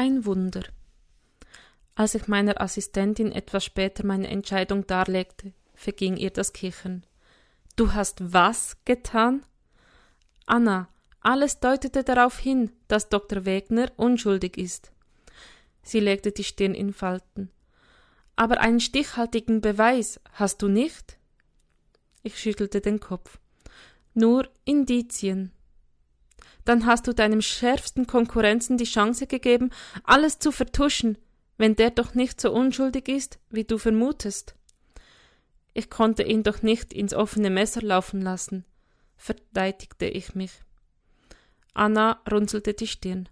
Ein Wunder. Als ich meiner Assistentin etwas später meine Entscheidung darlegte, verging ihr das Kichern. Du hast was getan? Anna, alles deutete darauf hin, dass Dr. Wegner unschuldig ist. Sie legte die Stirn in Falten. Aber einen stichhaltigen Beweis hast du nicht? Ich schüttelte den Kopf. Nur Indizien. Dann hast du deinem schärfsten Konkurrenzen die Chance gegeben, alles zu vertuschen, wenn der doch nicht so unschuldig ist, wie du vermutest. Ich konnte ihn doch nicht ins offene Messer laufen lassen, verteidigte ich mich. Anna runzelte die Stirn.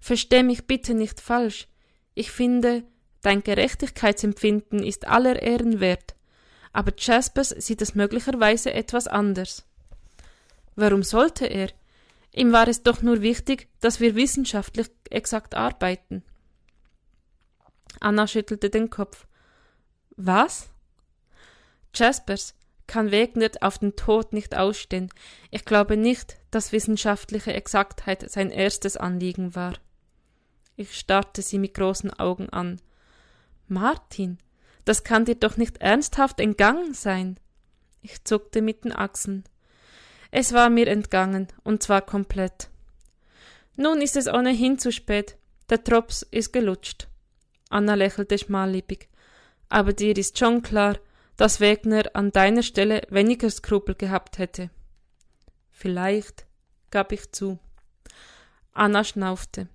Versteh mich bitte nicht falsch. Ich finde, dein Gerechtigkeitsempfinden ist aller Ehren wert. Aber Jaspers sieht es möglicherweise etwas anders. Warum sollte er? Ihm war es doch nur wichtig, dass wir wissenschaftlich exakt arbeiten. Anna schüttelte den Kopf. Was? Jaspers kann Wegner auf den Tod nicht ausstehen. Ich glaube nicht, dass wissenschaftliche Exaktheit sein erstes Anliegen war. Ich starrte sie mit großen Augen an. Martin, das kann dir doch nicht ernsthaft entgangen sein. Ich zuckte mit den Achseln. Es war mir entgangen, und zwar komplett. Nun ist es ohnehin zu spät. Der Drops ist gelutscht. Anna lächelte schmallippig. Aber dir ist schon klar, dass Wegner an deiner Stelle weniger Skrupel gehabt hätte. Vielleicht, gab ich zu. Anna schnaufte.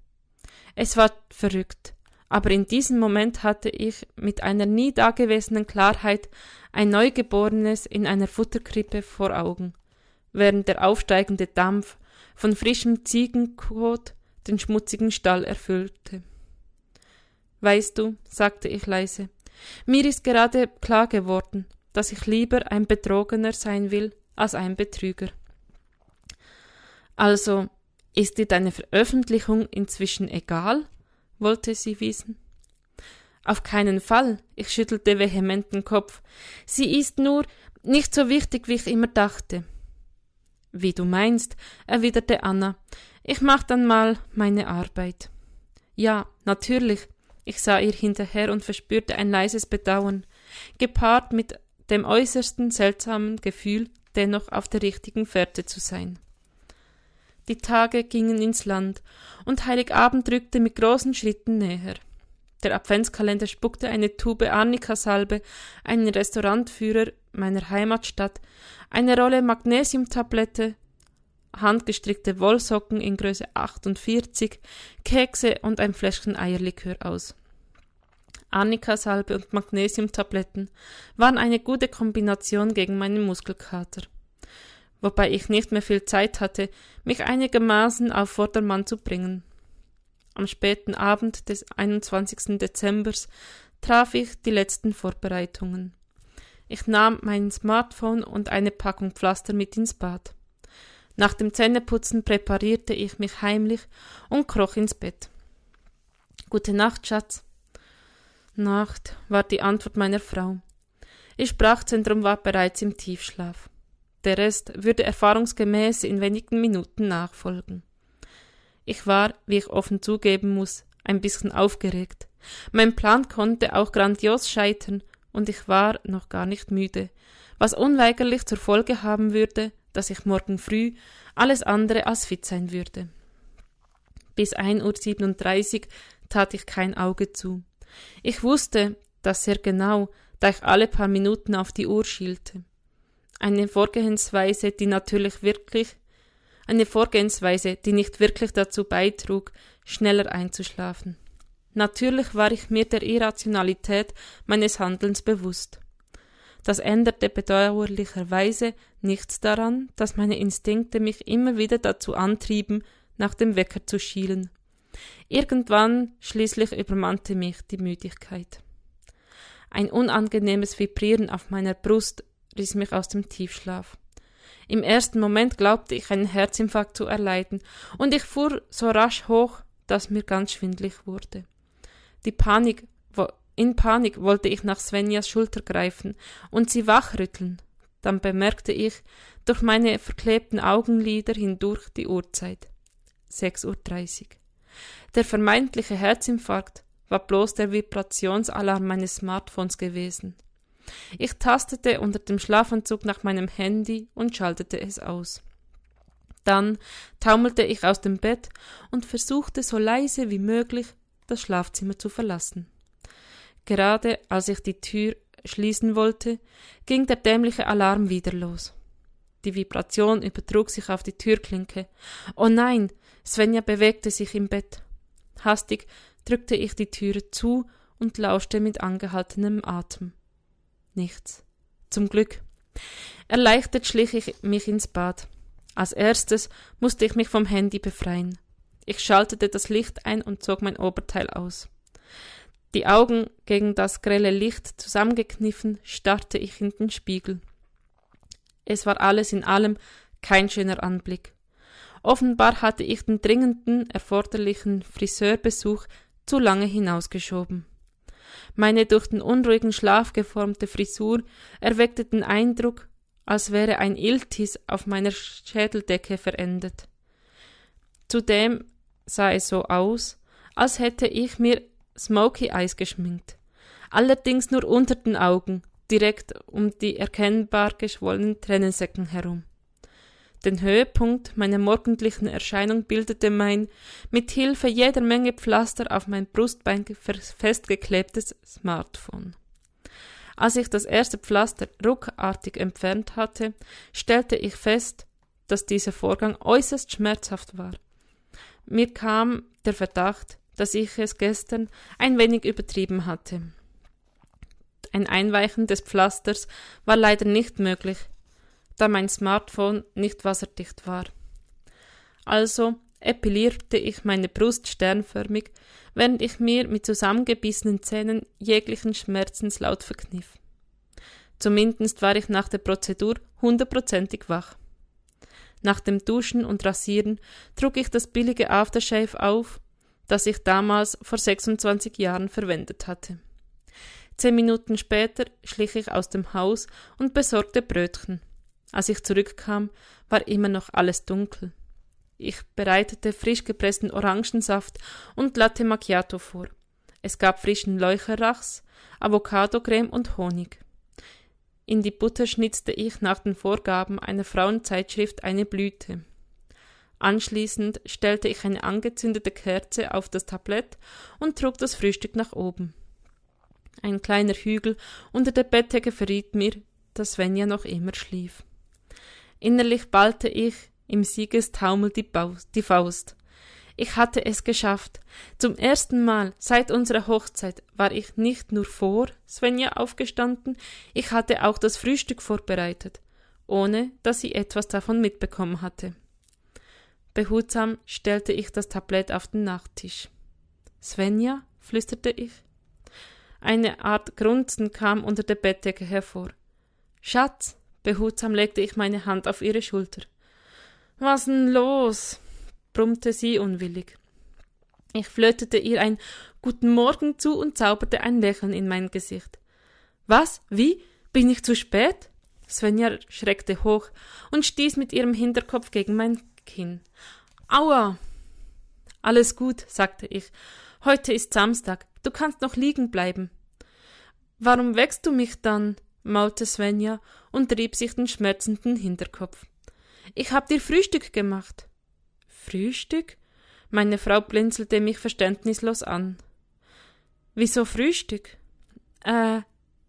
Es war verrückt, aber in diesem Moment hatte ich mit einer nie dagewesenen Klarheit ein Neugeborenes in einer Futterkrippe vor Augen, während der aufsteigende Dampf von frischem Ziegenkot den schmutzigen Stall erfüllte. Weißt du, sagte ich leise, mir ist gerade klar geworden, dass ich lieber ein Betrogener sein will als ein Betrüger. Also, ist dir deine Veröffentlichung inzwischen egal? wollte sie wissen. Auf keinen Fall, ich schüttelte vehement den Kopf. Sie ist nur nicht so wichtig, wie ich immer dachte. Wie du meinst, erwiderte Anna. Ich mach dann mal meine Arbeit. Ja, natürlich, ich sah ihr hinterher und verspürte ein leises Bedauern, gepaart mit dem äußersten seltsamen Gefühl, dennoch auf der richtigen Fährte zu sein. Die Tage gingen ins Land, und Heiligabend rückte mit großen Schritten näher. Der Adventskalender spuckte eine Tube Arnika-Salbe, einen Restaurantführer meiner Heimatstadt, eine Rolle Magnesiumtablette, handgestrickte Wollsocken in Größe 48, Kekse und ein Fläschchen Eierlikör aus. Arnika-Salbe und Magnesiumtabletten waren eine gute Kombination gegen meinen Muskelkater. Wobei ich nicht mehr viel Zeit hatte, mich einigermaßen auf Vordermann zu bringen. Am späten Abend des 21. Dezembers traf ich die letzten Vorbereitungen. Ich nahm mein Smartphone und eine Packung Pflaster mit ins Bad. Nach dem Zähneputzen präparierte ich mich heimlich und kroch ins Bett. Gute Nacht, Schatz. Nacht, war die Antwort meiner Frau. Ihr Sprachzentrum war bereits im Tiefschlaf. Der Rest würde erfahrungsgemäß in wenigen Minuten nachfolgen. Ich war, wie ich offen zugeben muss, ein bisschen aufgeregt. Mein Plan konnte auch grandios scheitern, und ich war noch gar nicht müde, was unweigerlich zur Folge haben würde, dass ich morgen früh alles andere als fit sein würde. Bis 1.37 Uhr tat ich kein Auge zu. Ich wusste das sehr genau, da ich alle paar Minuten auf die Uhr schielte. Eine Vorgehensweise, die natürlich wirklich eine Vorgehensweise, die nicht wirklich dazu beitrug, schneller einzuschlafen. Natürlich war ich mir der Irrationalität meines Handelns bewusst. Das änderte bedauerlicherweise nichts daran, dass meine Instinkte mich immer wieder dazu antrieben, nach dem Wecker zu schielen. Irgendwann schließlich übermannte mich die Müdigkeit. Ein unangenehmes Vibrieren auf meiner Brust riss mich aus dem Tiefschlaf. Im ersten Moment glaubte ich einen Herzinfarkt zu erleiden, und ich fuhr so rasch hoch, dass mir ganz schwindlig wurde. Die Panik in Panik wollte ich nach Svenjas Schulter greifen und sie wachrütteln. Dann bemerkte ich durch meine verklebten Augenlider hindurch die Uhrzeit. 6.30 Uhr. Der vermeintliche Herzinfarkt war bloß der Vibrationsalarm meines Smartphones gewesen. Ich tastete unter dem Schlafanzug nach meinem Handy und schaltete es aus. Dann taumelte ich aus dem Bett und versuchte so leise wie möglich das Schlafzimmer zu verlassen. Gerade als ich die Tür schließen wollte, ging der dämliche Alarm wieder los. Die Vibration übertrug sich auf die Türklinke. Oh nein, Svenja bewegte sich im Bett. Hastig drückte ich die Türe zu und lauschte mit angehaltenem Atem. Nichts. Zum Glück. Erleichtert schlich ich mich ins Bad. Als erstes musste ich mich vom Handy befreien. Ich schaltete das Licht ein und zog mein Oberteil aus. Die Augen gegen das grelle Licht zusammengekniffen, starrte ich in den Spiegel. Es war alles in allem kein schöner Anblick. Offenbar hatte ich den dringenden, erforderlichen Friseurbesuch zu lange hinausgeschoben. Meine durch den unruhigen Schlaf geformte Frisur erweckte den Eindruck, als wäre ein Iltis auf meiner Schädeldecke verendet. Zudem sah es so aus, als hätte ich mir Smoky Eyes geschminkt. Allerdings nur unter den Augen, direkt um die erkennbar geschwollenen Tränensäcken herum. Den Höhepunkt meiner morgendlichen Erscheinung bildete mein mit Hilfe jeder Menge Pflaster auf mein Brustbein festgeklebtes Smartphone. Als ich das erste Pflaster ruckartig entfernt hatte, stellte ich fest, dass dieser Vorgang äußerst schmerzhaft war. Mir kam der Verdacht, dass ich es gestern ein wenig übertrieben hatte. Ein Einweichen des Pflasters war leider nicht möglich, da mein Smartphone nicht wasserdicht war. Also epilierte ich meine Brust sternförmig, während ich mir mit zusammengebissenen Zähnen jeglichen Schmerzenslaut verkniff. Zumindest war ich nach der Prozedur hundertprozentig wach. Nach dem Duschen und Rasieren trug ich das billige Aftershave auf das ich damals vor 26 Jahren verwendet hatte. Zehn Minuten später schlich ich aus dem Haus und besorgte Brötchen. Als ich zurückkam, war immer noch alles dunkel. Ich bereitete frisch gepressten Orangensaft und Latte Macchiato vor. Es gab frischen Leucherachs, Avocadocreme und Honig. In die Butter schnitzte ich nach den Vorgaben einer Frauenzeitschrift eine Blüte. Anschließend stellte ich eine angezündete Kerze auf das Tablett und trug das Frühstück nach oben. Ein kleiner Hügel unter der Bettdecke verriet mir, dass Svenja noch immer schlief. Innerlich ballte ich im Siegestaumel die, die Faust. Ich hatte es geschafft. Zum ersten Mal seit unserer Hochzeit war ich nicht nur vor Svenja aufgestanden, ich hatte auch das Frühstück vorbereitet, ohne dass sie etwas davon mitbekommen hatte. Behutsam stellte ich das Tablett auf den Nachttisch. Svenja? flüsterte ich. Eine Art Grunzen kam unter der Bettdecke hervor. Schatz! Behutsam legte ich meine Hand auf ihre Schulter. Was denn los? Brummte sie unwillig. Ich flötete ihr ein Guten Morgen zu und zauberte ein Lächeln in mein Gesicht. Was? Wie? Bin ich zu spät? Svenja schreckte hoch und stieß mit ihrem Hinterkopf gegen mein Kinn. Aua! Alles gut, sagte ich. Heute ist Samstag. Du kannst noch liegen bleiben. Warum wächst du mich dann? maulte Svenja und rieb sich den schmerzenden Hinterkopf. Ich hab dir Frühstück gemacht. Frühstück? Meine Frau blinzelte mich verständnislos an. Wieso Frühstück? Äh,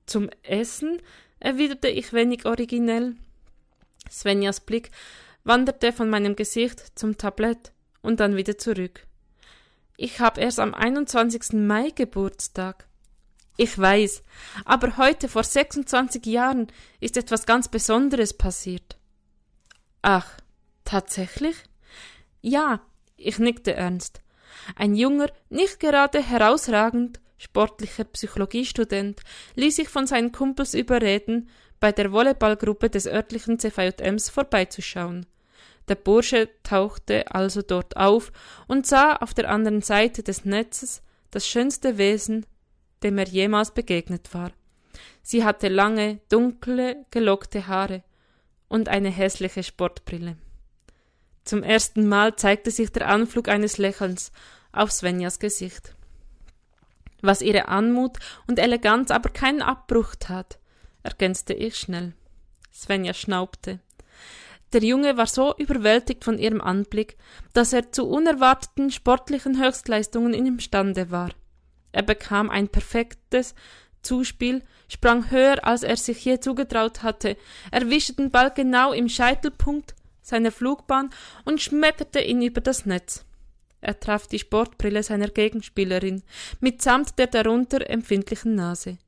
zum Essen? erwiderte ich wenig originell. Svenjas Blick wanderte von meinem Gesicht zum Tablett und dann wieder zurück. Ich habe erst am 21. Mai Geburtstag. Ich weiß, aber heute vor 26 Jahren ist etwas ganz Besonderes passiert. Ach, tatsächlich? Ja, ich nickte ernst. Ein junger, nicht gerade herausragend sportlicher Psychologiestudent ließ sich von seinen Kumpels überreden, bei der Volleyballgruppe des örtlichen CVJMs vorbeizuschauen. Der Bursche tauchte also dort auf und sah auf der anderen Seite des Netzes das schönste Wesen, dem er jemals begegnet war. Sie hatte lange, dunkle, gelockte Haare und eine hässliche Sportbrille. Zum ersten Mal zeigte sich der Anflug eines Lächelns auf Svenjas Gesicht. Was ihre Anmut und Eleganz aber keinen Abbruch tat, ergänzte ich schnell. Svenja schnaubte. Der Junge war so überwältigt von ihrem Anblick, dass er zu unerwarteten sportlichen Höchstleistungen imstande war. Er bekam ein perfektes Zuspiel, sprang höher, als er sich je zugetraut hatte, erwischte den Ball genau im Scheitelpunkt seiner Flugbahn und schmetterte ihn über das Netz. Er traf die Sportbrille seiner Gegenspielerin, mitsamt der darunter empfindlichen Nase.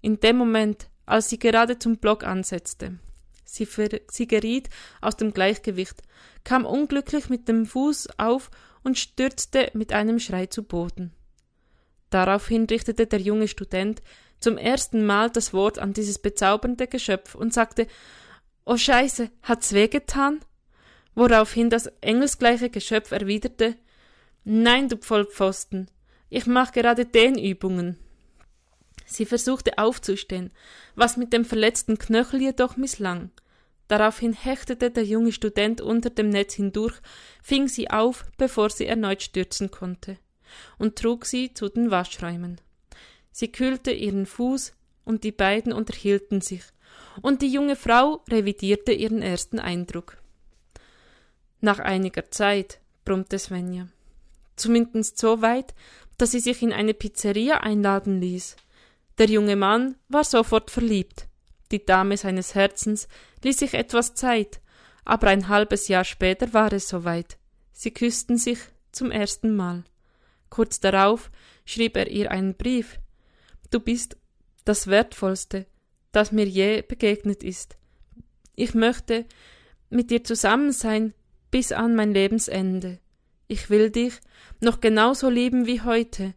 In dem Moment, als sie gerade zum Block ansetzte. Sie, sie geriet aus dem Gleichgewicht, kam unglücklich mit dem Fuß auf und stürzte mit einem Schrei zu Boden. Daraufhin richtete der junge Student zum ersten Mal das Wort an dieses bezaubernde Geschöpf und sagte Oh Scheiße, hat's wehgetan? Woraufhin das engelsgleiche Geschöpf erwiderte Nein, du Vollpfosten, ich mach gerade Dehnübungen. Sie versuchte aufzustehen, was mit dem verletzten Knöchel jedoch misslang. Daraufhin hechtete der junge Student unter dem Netz hindurch, fing sie auf, bevor sie erneut stürzen konnte, und trug sie zu den Waschräumen. Sie kühlte ihren Fuß, und die beiden unterhielten sich, und die junge Frau revidierte ihren ersten Eindruck. Nach einiger Zeit, brummte Svenja. Zumindest so weit, dass sie sich in eine Pizzeria einladen ließ. Der junge Mann war sofort verliebt. Die Dame seines Herzens ließ sich etwas Zeit, aber ein halbes Jahr später war es soweit. Sie küssten sich zum ersten Mal. Kurz darauf schrieb er ihr einen Brief. Du bist das Wertvollste, das mir je begegnet ist. Ich möchte mit dir zusammen sein bis an mein Lebensende. Ich will dich noch genauso lieben wie heute,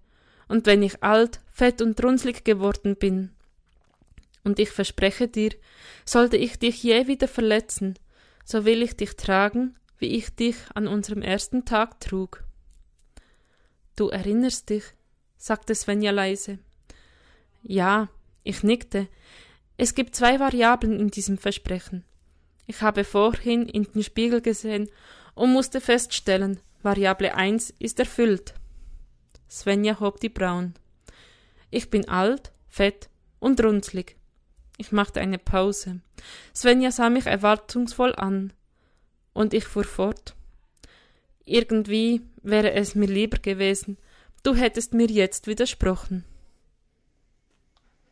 und wenn ich alt, fett und runzlig geworden bin. Und ich verspreche dir, sollte ich dich je wieder verletzen, so will ich dich tragen, wie ich dich an unserem ersten Tag trug. Du erinnerst dich, sagte Svenja leise. Ja, ich nickte. Es gibt zwei Variablen in diesem Versprechen. Ich habe vorhin in den Spiegel gesehen und musste feststellen, Variable 1 ist erfüllt. Svenja hob die Brauen. Ich bin alt, fett und runzlig. Ich machte eine Pause. Svenja sah mich erwartungsvoll an. Und ich fuhr fort. Irgendwie wäre es mir lieber gewesen, du hättest mir jetzt widersprochen.